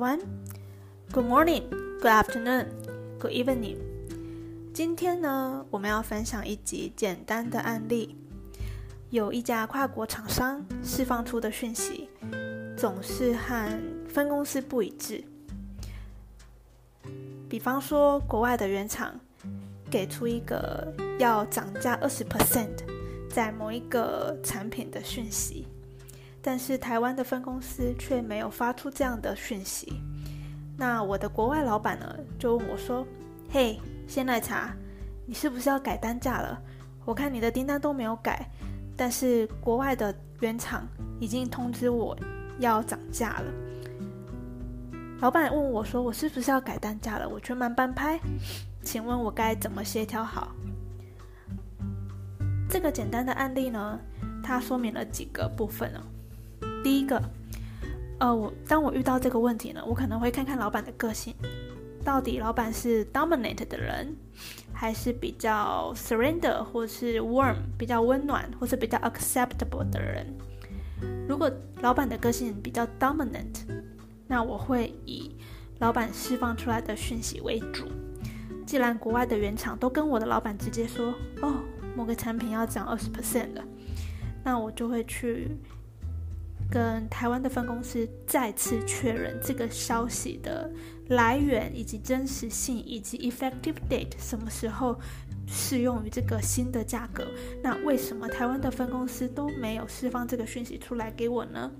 One, Good morning, good afternoon, good evening. 今天呢，我们要分享一集简单的案例。有一家跨国厂商释放出的讯息，总是和分公司不一致。比方说，国外的原厂给出一个要涨价二十 percent 在某一个产品的讯息。但是台湾的分公司却没有发出这样的讯息。那我的国外老板呢，就问我说：“嘿，鲜奶茶，你是不是要改单价了？我看你的订单都没有改，但是国外的原厂已经通知我要涨价了。”老板问我说：“我是不是要改单价了？”我全慢半拍，请问我该怎么协调好？这个简单的案例呢，它说明了几个部分呢？第一个，呃，我当我遇到这个问题呢，我可能会看看老板的个性，到底老板是 dominant 的人，还是比较 surrender 或是 warm 比较温暖，或是比较 acceptable 的人。如果老板的个性比较 dominant，那我会以老板释放出来的讯息为主。既然国外的原厂都跟我的老板直接说，哦，某个产品要涨二十 percent 的，那我就会去。跟台湾的分公司再次确认这个消息的来源以及真实性，以及 effective date 什么时候适用于这个新的价格？那为什么台湾的分公司都没有释放这个讯息出来给我呢？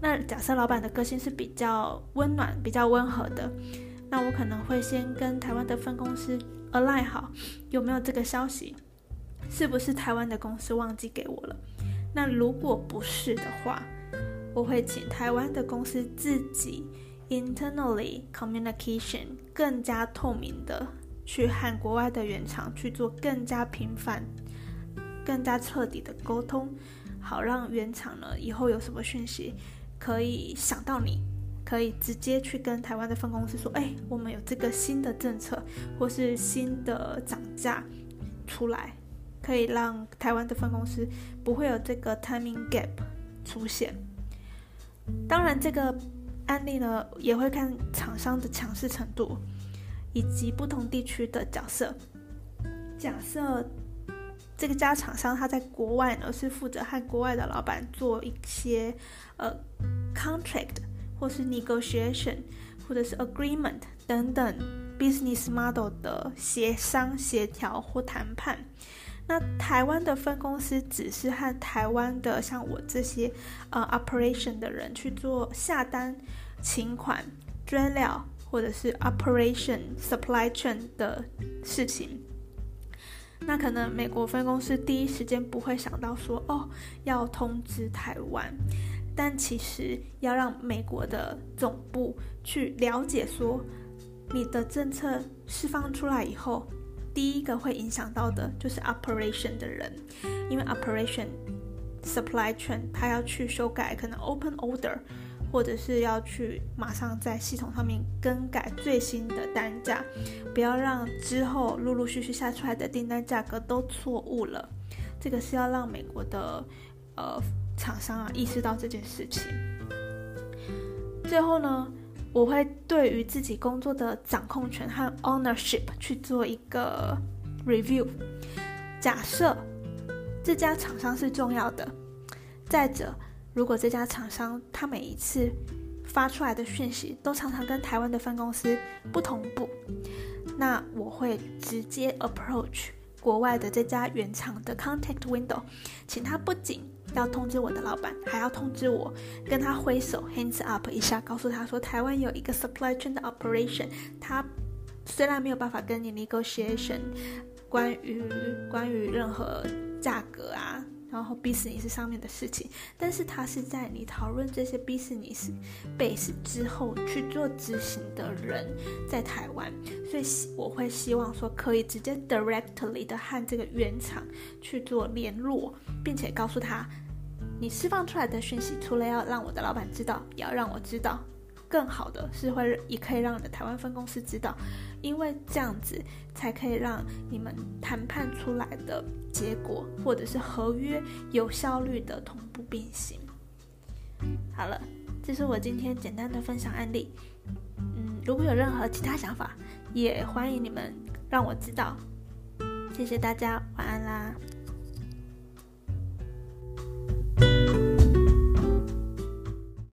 那假设老板的个性是比较温暖、比较温和的，那我可能会先跟台湾的分公司 align 好，有没有这个消息？是不是台湾的公司忘记给我了？那如果不是的话，我会请台湾的公司自己 internally communication 更加透明的去和国外的原厂去做更加频繁、更加彻底的沟通，好让原厂呢以后有什么讯息可以想到你，可以直接去跟台湾的分公司说，哎，我们有这个新的政策或是新的涨价出来。可以让台湾的分公司不会有这个 timing gap 出现。当然，这个案例呢也会看厂商的强势程度以及不同地区的角色。假设这个家厂商他在国外呢是负责和国外的老板做一些呃 contract 或是 negotiation 或者是 agreement 等等 business model 的协商协调或谈判。那台湾的分公司只是和台湾的像我这些呃 operation 的人去做下单、请款、追料或者是 operation supply chain 的事情。那可能美国分公司第一时间不会想到说哦要通知台湾，但其实要让美国的总部去了解说你的政策释放出来以后。第一个会影响到的就是 operation 的人，因为 operation supply chain 他要去修改可能 open order，或者是要去马上在系统上面更改最新的单价，不要让之后陆陆续续下出来的订单价格都错误了。这个是要让美国的呃厂商啊意识到这件事情。最后呢？我会对于自己工作的掌控权和 ownership 去做一个 review。假设这家厂商是重要的，再者，如果这家厂商他每一次发出来的讯息都常常跟台湾的分公司不同步，那我会直接 approach 国外的这家原厂的 contact window，请他不仅要通知我的老板，还要通知我，跟他挥手，hands up 一下，告诉他说，台湾有一个 supply chain 的 operation，他虽然没有办法跟你 negotiation 关于关于任何价格啊。然后 business 上面的事情，但是他是在你讨论这些 business base 之后去做执行的人，在台湾，所以我会希望说可以直接 directly 的和这个原厂去做联络，并且告诉他，你释放出来的讯息，除了要让我的老板知道，也要让我知道。更好的是会也可以让你的台湾分公司知道，因为这样子才可以让你们谈判出来的结果或者是合约有效率的同步并行。好了，这是我今天简单的分享案例。嗯，如果有任何其他想法，也欢迎你们让我知道。谢谢大家，晚安啦。